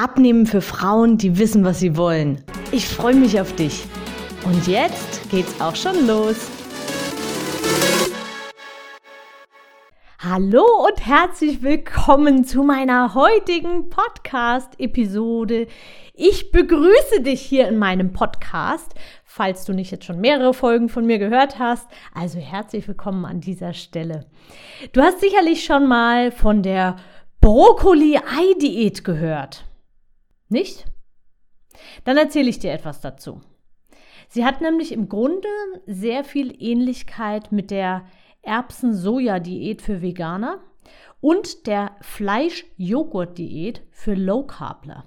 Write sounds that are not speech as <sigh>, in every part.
Abnehmen für Frauen, die wissen, was sie wollen. Ich freue mich auf dich. Und jetzt geht's auch schon los. Hallo und herzlich willkommen zu meiner heutigen Podcast-Episode. Ich begrüße dich hier in meinem Podcast, falls du nicht jetzt schon mehrere Folgen von mir gehört hast. Also herzlich willkommen an dieser Stelle. Du hast sicherlich schon mal von der Brokkoli-Ei-Diät gehört. Nicht? Dann erzähle ich dir etwas dazu. Sie hat nämlich im Grunde sehr viel Ähnlichkeit mit der Erbsen-Soja-Diät für Veganer und der Fleisch-Joghurt-Diät für Low-Carbler.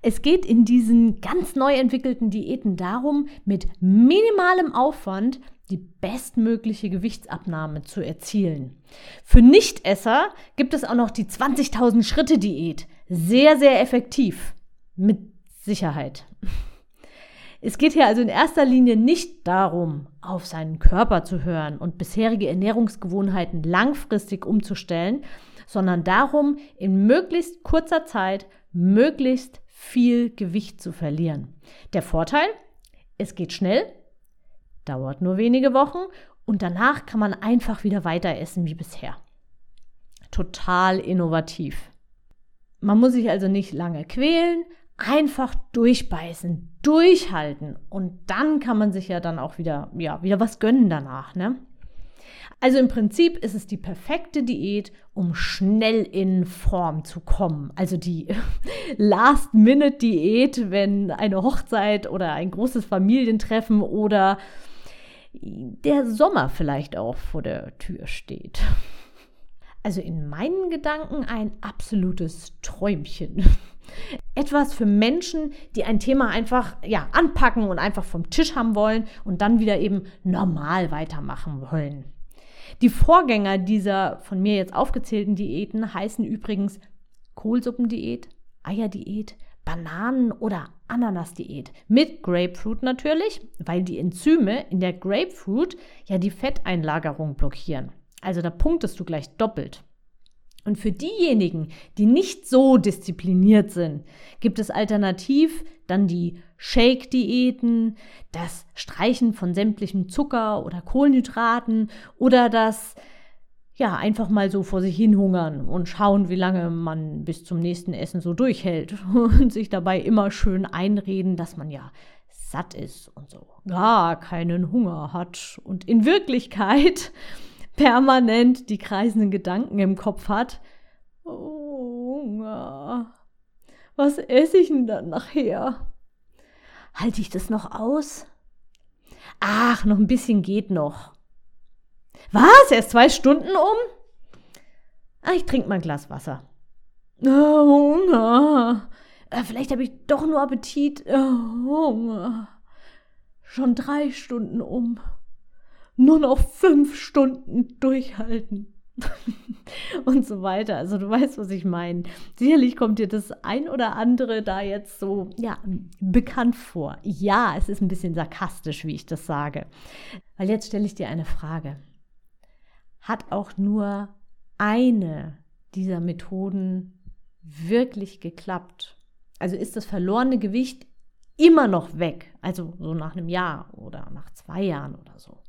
Es geht in diesen ganz neu entwickelten Diäten darum, mit minimalem Aufwand die bestmögliche Gewichtsabnahme zu erzielen. Für Nichtesser gibt es auch noch die 20.000 Schritte Diät. Sehr, sehr effektiv. Mit Sicherheit. Es geht hier also in erster Linie nicht darum, auf seinen Körper zu hören und bisherige Ernährungsgewohnheiten langfristig umzustellen, sondern darum, in möglichst kurzer Zeit möglichst viel Gewicht zu verlieren. Der Vorteil, es geht schnell, dauert nur wenige Wochen und danach kann man einfach wieder weiter essen wie bisher. Total innovativ. Man muss sich also nicht lange quälen, einfach durchbeißen, durchhalten und dann kann man sich ja dann auch wieder, ja, wieder was gönnen danach, ne? Also im Prinzip ist es die perfekte Diät, um schnell in Form zu kommen. Also die <laughs> Last-Minute-Diät, wenn eine Hochzeit oder ein großes Familientreffen oder der Sommer vielleicht auch vor der Tür steht. Also in meinen Gedanken ein absolutes Träumchen. <laughs> Etwas für Menschen, die ein Thema einfach ja, anpacken und einfach vom Tisch haben wollen und dann wieder eben normal weitermachen wollen. Die Vorgänger dieser von mir jetzt aufgezählten Diäten heißen übrigens Kohlsuppendiät, Eierdiät, Bananen- oder Ananasdiät. Mit Grapefruit natürlich, weil die Enzyme in der Grapefruit ja die Fetteinlagerung blockieren. Also da punktest du gleich doppelt. Und für diejenigen, die nicht so diszipliniert sind, gibt es alternativ dann die Shake-Diäten, das Streichen von sämtlichem Zucker oder Kohlenhydraten oder das ja, einfach mal so vor sich hin hungern und schauen, wie lange man bis zum nächsten Essen so durchhält <laughs> und sich dabei immer schön einreden, dass man ja satt ist und so gar keinen Hunger hat und in Wirklichkeit permanent die kreisenden Gedanken im Kopf hat. Oh, Hunger. Was esse ich denn dann nachher? Halte ich das noch aus? Ach, noch ein bisschen geht noch. Was? Erst zwei Stunden um? Ah, ich trinke mal ein Glas Wasser. Oh, Hunger. Äh, vielleicht habe ich doch nur Appetit. Oh, Hunger. Schon drei Stunden um nur noch fünf Stunden durchhalten. <laughs> und so weiter. Also du weißt, was ich meine. Sicherlich kommt dir das ein oder andere da jetzt so, ja, bekannt vor. Ja, es ist ein bisschen sarkastisch, wie ich das sage. Weil jetzt stelle ich dir eine Frage. Hat auch nur eine dieser Methoden wirklich geklappt? Also ist das verlorene Gewicht immer noch weg? Also so nach einem Jahr oder nach zwei Jahren oder so?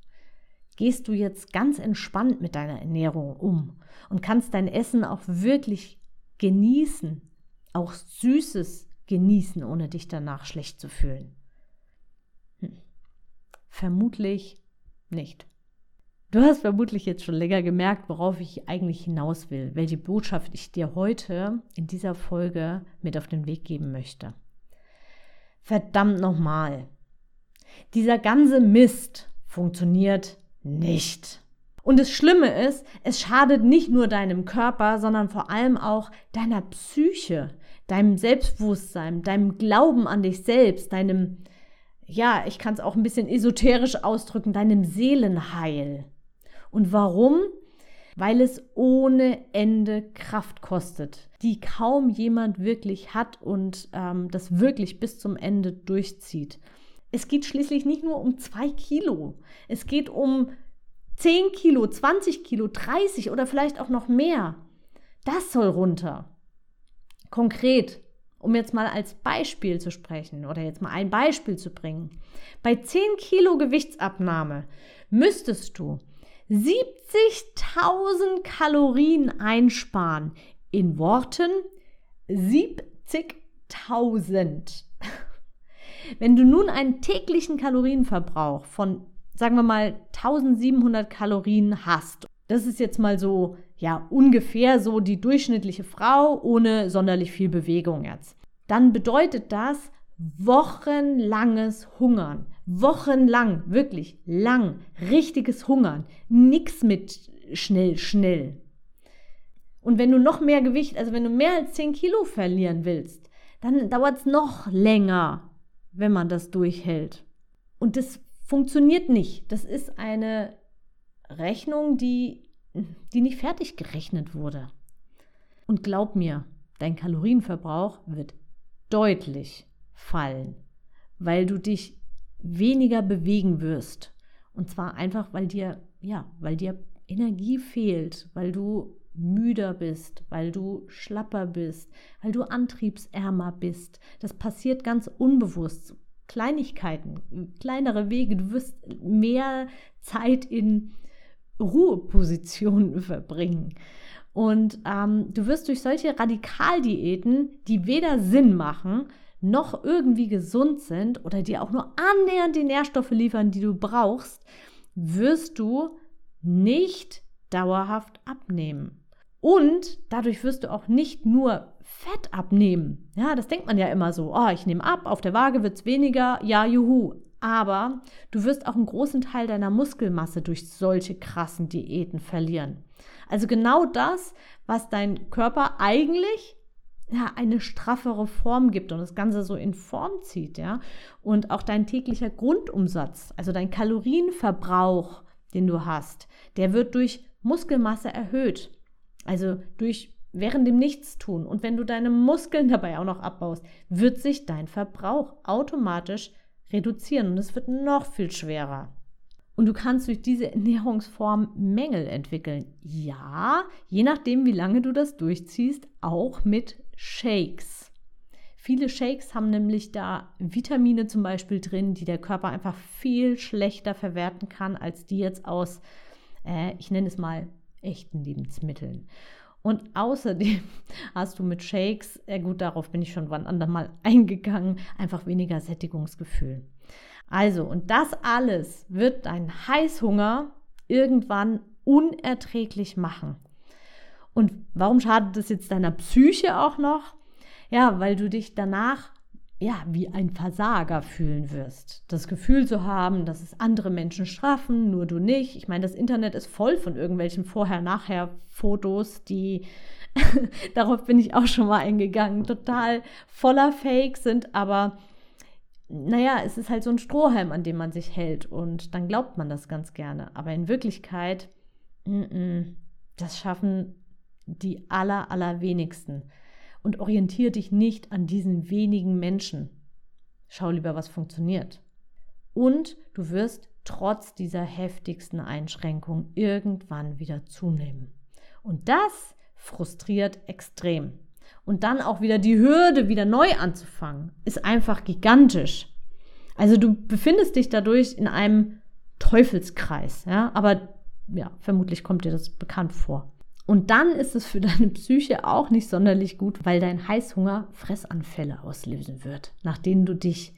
Gehst du jetzt ganz entspannt mit deiner Ernährung um und kannst dein Essen auch wirklich genießen, auch Süßes genießen, ohne dich danach schlecht zu fühlen? Hm. Vermutlich nicht. Du hast vermutlich jetzt schon länger gemerkt, worauf ich eigentlich hinaus will, welche Botschaft ich dir heute in dieser Folge mit auf den Weg geben möchte. Verdammt nochmal. Dieser ganze Mist funktioniert nicht. Und das Schlimme ist, es schadet nicht nur deinem Körper, sondern vor allem auch deiner Psyche, deinem Selbstbewusstsein, deinem Glauben an dich selbst, deinem, ja, ich kann es auch ein bisschen esoterisch ausdrücken, deinem Seelenheil. Und warum? Weil es ohne Ende Kraft kostet, die kaum jemand wirklich hat und ähm, das wirklich bis zum Ende durchzieht. Es geht schließlich nicht nur um zwei Kilo. Es geht um 10 Kilo, 20 Kilo, 30 oder vielleicht auch noch mehr. Das soll runter. Konkret, um jetzt mal als Beispiel zu sprechen oder jetzt mal ein Beispiel zu bringen. Bei 10 Kilo Gewichtsabnahme müsstest du 70.000 Kalorien einsparen. In Worten 70.000. Wenn du nun einen täglichen Kalorienverbrauch von, sagen wir mal, 1700 Kalorien hast, das ist jetzt mal so, ja, ungefähr so die durchschnittliche Frau ohne sonderlich viel Bewegung jetzt, dann bedeutet das wochenlanges Hungern. Wochenlang, wirklich lang, richtiges Hungern. Nix mit schnell, schnell. Und wenn du noch mehr Gewicht, also wenn du mehr als 10 Kilo verlieren willst, dann dauert es noch länger wenn man das durchhält. Und das funktioniert nicht. Das ist eine Rechnung, die, die nicht fertig gerechnet wurde. Und glaub mir, dein Kalorienverbrauch wird deutlich fallen, weil du dich weniger bewegen wirst. Und zwar einfach, weil dir, ja, weil dir Energie fehlt, weil du müder bist, weil du schlapper bist, weil du antriebsärmer bist. Das passiert ganz unbewusst. Kleinigkeiten, kleinere Wege. Du wirst mehr Zeit in Ruhepositionen <laughs> verbringen. Und ähm, du wirst durch solche Radikaldiäten, die weder Sinn machen, noch irgendwie gesund sind oder dir auch nur annähernd die Nährstoffe liefern, die du brauchst, wirst du nicht dauerhaft abnehmen. Und dadurch wirst du auch nicht nur Fett abnehmen. Ja, das denkt man ja immer so. Oh, ich nehme ab, auf der Waage wird es weniger, ja, juhu. Aber du wirst auch einen großen Teil deiner Muskelmasse durch solche krassen Diäten verlieren. Also genau das, was dein Körper eigentlich ja, eine straffere Form gibt und das Ganze so in Form zieht, ja. Und auch dein täglicher Grundumsatz, also dein Kalorienverbrauch, den du hast, der wird durch Muskelmasse erhöht. Also durch während dem Nichtstun und wenn du deine Muskeln dabei auch noch abbaust, wird sich dein Verbrauch automatisch reduzieren und es wird noch viel schwerer. Und du kannst durch diese Ernährungsform Mängel entwickeln. Ja, je nachdem, wie lange du das durchziehst, auch mit Shakes. Viele Shakes haben nämlich da Vitamine zum Beispiel drin, die der Körper einfach viel schlechter verwerten kann, als die jetzt aus, äh, ich nenne es mal, echten Lebensmitteln. Und außerdem <laughs> hast du mit Shakes, ja gut, darauf bin ich schon wann andermal <laughs> eingegangen, einfach weniger Sättigungsgefühl. Also, und das alles wird deinen Heißhunger irgendwann unerträglich machen. Und warum schadet das jetzt deiner Psyche auch noch? Ja, weil du dich danach ja, wie ein Versager fühlen wirst. Das Gefühl zu haben, dass es andere Menschen straffen, nur du nicht. Ich meine, das Internet ist voll von irgendwelchen Vorher-Nachher-Fotos, die, <laughs> darauf bin ich auch schon mal eingegangen, total voller Fake sind, aber naja, es ist halt so ein Strohhalm, an dem man sich hält und dann glaubt man das ganz gerne. Aber in Wirklichkeit, n -n, das schaffen die aller, allerwenigsten und orientiere dich nicht an diesen wenigen Menschen. Schau lieber, was funktioniert. Und du wirst trotz dieser heftigsten Einschränkung irgendwann wieder zunehmen. Und das frustriert extrem. Und dann auch wieder die Hürde, wieder neu anzufangen, ist einfach gigantisch. Also du befindest dich dadurch in einem Teufelskreis, ja, aber ja, vermutlich kommt dir das bekannt vor. Und dann ist es für <laughs> deine Psyche auch nicht sonderlich gut, weil dein Heißhunger Fressanfälle auslösen wird, nach denen du dich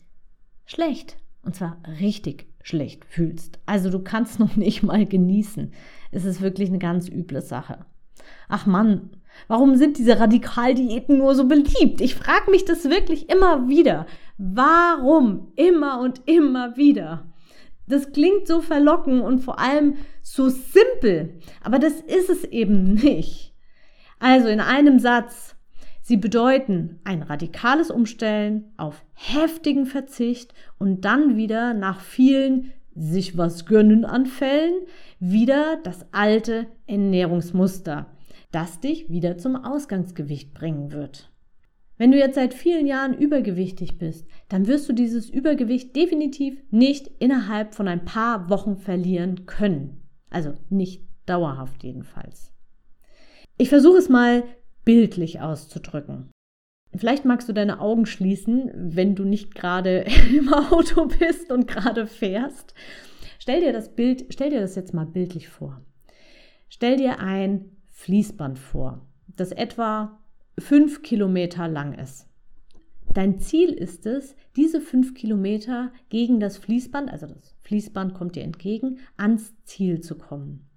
schlecht, und zwar richtig schlecht fühlst. Also du kannst <laughs> noch nicht mal genießen. Es ist wirklich eine ganz üble Sache. Ach Mann, warum sind diese Radikaldiäten nur so beliebt? Ich frage mich das wirklich immer wieder. Warum? Immer und immer wieder. Das klingt so verlockend und vor allem so simpel, aber das ist es eben nicht. Also in einem Satz, Sie bedeuten ein radikales Umstellen auf heftigen Verzicht und dann wieder nach vielen sich was gönnen Anfällen wieder das alte Ernährungsmuster, das dich wieder zum Ausgangsgewicht bringen wird. Wenn du jetzt seit vielen Jahren übergewichtig bist, dann wirst du dieses Übergewicht definitiv nicht innerhalb von ein paar Wochen verlieren können. Also nicht dauerhaft jedenfalls. Ich versuche es mal bildlich auszudrücken. Vielleicht magst du deine Augen schließen, wenn du nicht gerade <laughs> im Auto bist und gerade fährst. Stell dir das Bild, stell dir das jetzt mal bildlich vor. Stell dir ein Fließband vor, das etwa fünf Kilometer lang ist. Dein Ziel ist es, diese fünf Kilometer gegen das Fließband, also das Fließband kommt dir entgegen, ans Ziel zu kommen.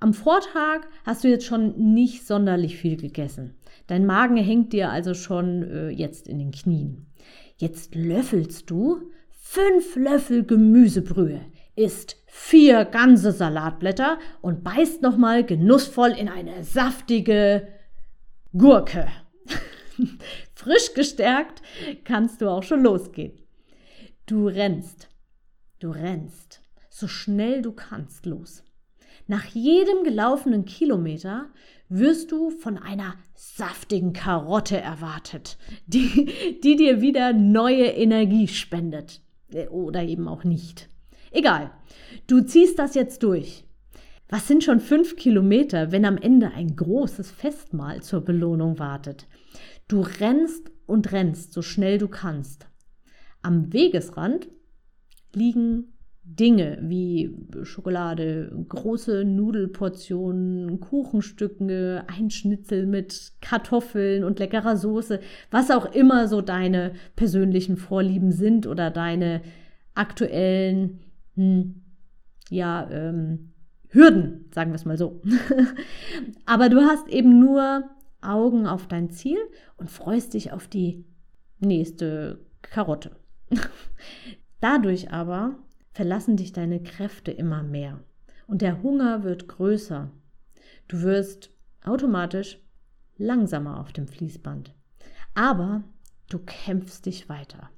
Am Vortag hast du jetzt schon nicht sonderlich viel gegessen. Dein Magen hängt dir also schon äh, jetzt in den Knien. Jetzt löffelst du fünf Löffel Gemüsebrühe, isst vier ganze Salatblätter und beißt nochmal genussvoll in eine saftige Gurke. <laughs> Frisch gestärkt kannst du auch schon losgehen. Du rennst, du rennst, so schnell du kannst los. Nach jedem gelaufenen Kilometer wirst du von einer saftigen Karotte erwartet, die, die dir wieder neue Energie spendet. Oder eben auch nicht. Egal, du ziehst das jetzt durch. Was sind schon fünf Kilometer, wenn am Ende ein großes Festmahl zur Belohnung wartet? Du rennst und rennst, so schnell du kannst. Am Wegesrand liegen Dinge wie Schokolade, große Nudelportionen, Kuchenstücke, ein Schnitzel mit Kartoffeln und leckerer Soße, was auch immer so deine persönlichen Vorlieben sind oder deine aktuellen, hm, ja, ähm, Hürden, sagen wir es mal so. <laughs> Aber du hast eben nur Augen auf dein Ziel und freust dich auf die nächste Karotte. <laughs> Dadurch aber verlassen dich deine Kräfte immer mehr und der Hunger wird größer. Du wirst automatisch langsamer auf dem Fließband. Aber du kämpfst dich weiter.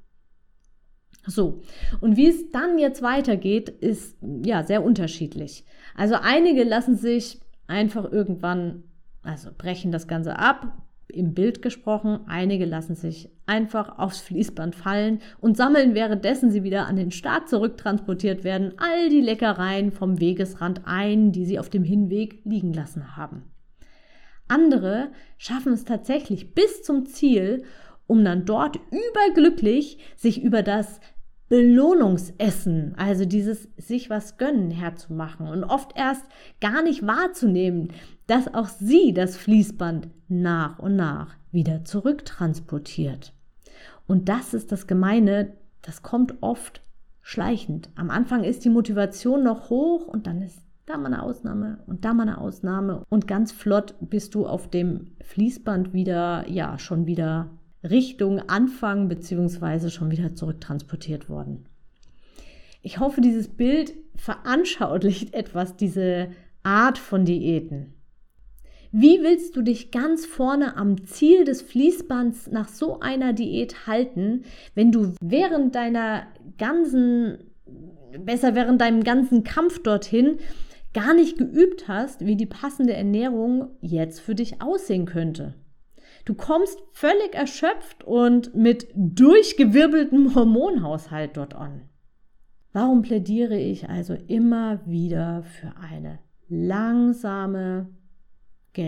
So, und wie es dann jetzt weitergeht, ist ja sehr unterschiedlich. Also einige lassen sich einfach irgendwann, also brechen das Ganze ab, im Bild gesprochen, einige lassen sich einfach aufs Fließband fallen und sammeln währenddessen sie wieder an den Start zurücktransportiert werden, all die Leckereien vom Wegesrand ein, die sie auf dem Hinweg liegen lassen haben. Andere schaffen es tatsächlich bis zum Ziel, um dann dort überglücklich sich über das Belohnungsessen, also dieses sich was gönnen herzumachen und oft erst gar nicht wahrzunehmen, dass auch sie das Fließband nach und nach wieder zurücktransportiert. Und das ist das Gemeine, das kommt oft schleichend. Am Anfang ist die Motivation noch hoch und dann ist da mal eine Ausnahme und da mal eine Ausnahme und ganz flott bist du auf dem Fließband wieder, ja, schon wieder Richtung Anfang beziehungsweise schon wieder zurücktransportiert worden. Ich hoffe, dieses Bild veranschaulicht <laughs> etwas diese Art von Diäten. Wie willst du dich ganz vorne am Ziel des Fließbands nach so einer Diät halten, wenn du während deiner ganzen, besser während deinem ganzen Kampf dorthin gar nicht geübt hast, wie die passende Ernährung jetzt für dich aussehen könnte? Du kommst völlig erschöpft und mit durchgewirbeltem Hormonhaushalt dort an. Warum plädiere ich also immer wieder für eine langsame, <laughs>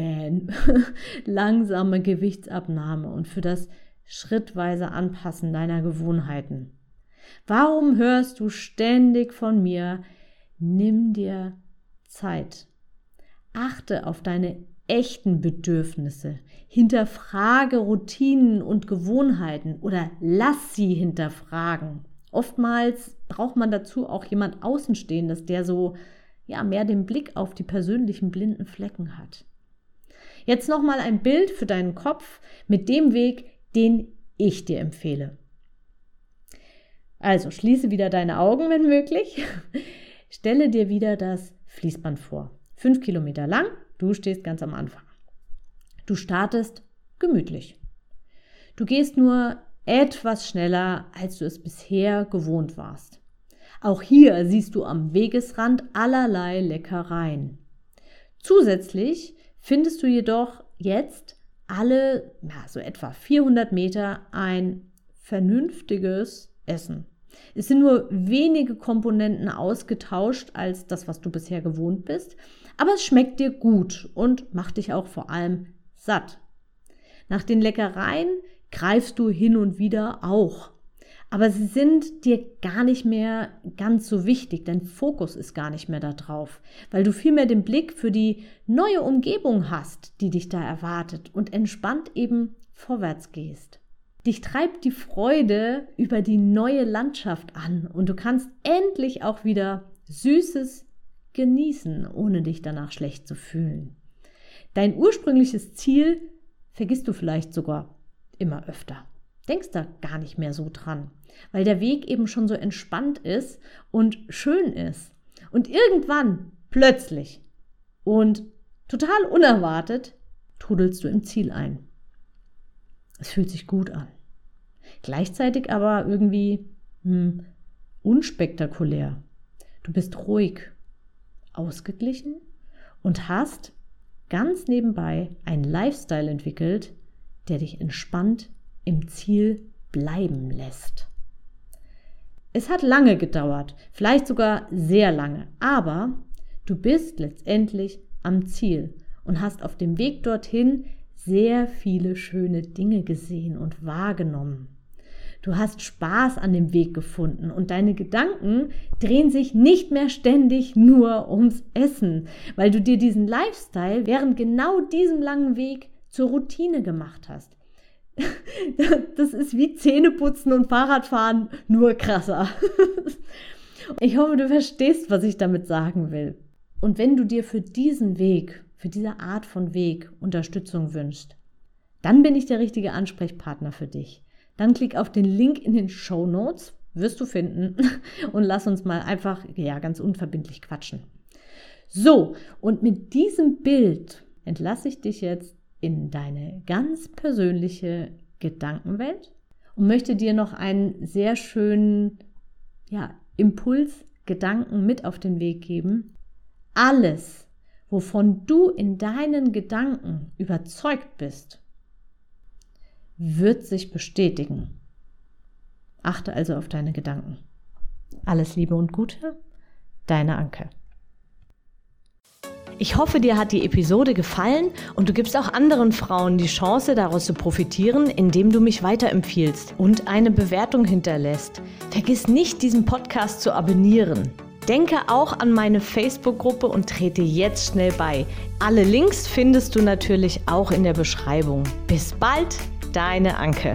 langsame Gewichtsabnahme und für das schrittweise Anpassen deiner Gewohnheiten? Warum hörst du ständig von mir, nimm dir Zeit. Achte auf deine echten Bedürfnisse. Hinterfrage Routinen und Gewohnheiten oder lass sie hinterfragen. Oftmals braucht man dazu auch jemand Außenstehendes, der so ja mehr den Blick auf die persönlichen blinden Flecken hat. Jetzt noch mal ein Bild für deinen Kopf mit dem Weg, den ich dir empfehle. Also schließe wieder deine Augen, wenn möglich. <laughs> Stelle dir wieder das Fließband vor. Fünf Kilometer lang, Du stehst ganz am Anfang. Du startest gemütlich. Du gehst nur etwas schneller, als du es bisher gewohnt warst. Auch hier siehst du am Wegesrand allerlei Leckereien. Zusätzlich findest du jedoch jetzt alle, ja, so etwa 400 Meter ein vernünftiges Essen. Es sind nur wenige Komponenten ausgetauscht als das, was du bisher gewohnt bist, aber es schmeckt dir gut und macht dich auch vor allem satt. Nach den Leckereien greifst du hin und wieder auch. Aber sie sind dir gar nicht mehr ganz so wichtig, dein Fokus ist gar nicht mehr darauf, weil du vielmehr den Blick für die neue Umgebung hast, die dich da erwartet und entspannt eben vorwärts gehst. Dich treibt die Freude über die neue Landschaft an und du kannst endlich auch wieder Süßes genießen, ohne dich danach schlecht zu fühlen. Dein ursprüngliches Ziel vergisst du vielleicht sogar immer öfter. Denkst da gar nicht mehr so dran, weil der Weg eben schon so entspannt ist und schön ist. Und irgendwann, plötzlich und total unerwartet, trudelst du im Ziel ein. Es fühlt sich gut an. Gleichzeitig aber irgendwie hm, unspektakulär. Du bist ruhig, ausgeglichen und hast ganz nebenbei einen Lifestyle entwickelt, der dich entspannt im Ziel bleiben lässt. Es hat lange gedauert, vielleicht sogar sehr lange, aber du bist letztendlich am Ziel und hast auf dem Weg dorthin sehr viele schöne Dinge gesehen und wahrgenommen. Du hast Spaß an dem Weg gefunden und deine Gedanken drehen sich nicht mehr ständig nur ums Essen, weil du dir diesen Lifestyle während genau diesem langen Weg zur Routine gemacht hast. <laughs> Das ist wie Zähneputzen und Fahrradfahren, nur krasser. <laughs> Ich hoffe, du verstehst, was ich damit sagen will. Und wenn du dir für diesen Weg, für diese Art von Weg Unterstützung wünschst, dann bin ich der richtige Ansprechpartner für dich. Dann klick auf den Link in den Show Notes, wirst du finden, <laughs> und lass uns mal einfach, ja, ganz unverbindlich quatschen. So, und mit diesem Bild entlasse ich dich jetzt in deine ganz persönliche Gedankenwelt und möchte dir noch einen sehr schönen ja, Impuls, Gedanken mit auf den Weg geben. Alles, wovon du in deinen Gedanken überzeugt bist, wird sich bestätigen. Achte also auf deine Gedanken. Alles Liebe und Gute, deine Anke. Ich hoffe, dir hat die Episode gefallen und du gibst auch anderen Frauen die Chance, daraus zu profitieren, indem du mich weiterempfiehlst und eine Bewertung hinterlässt. Vergiss nicht, diesen Podcast zu abonnieren. Denke auch an meine Facebook-Gruppe und trete jetzt schnell bei. Alle Links findest du natürlich auch in der Beschreibung. Bis bald, deine Anke.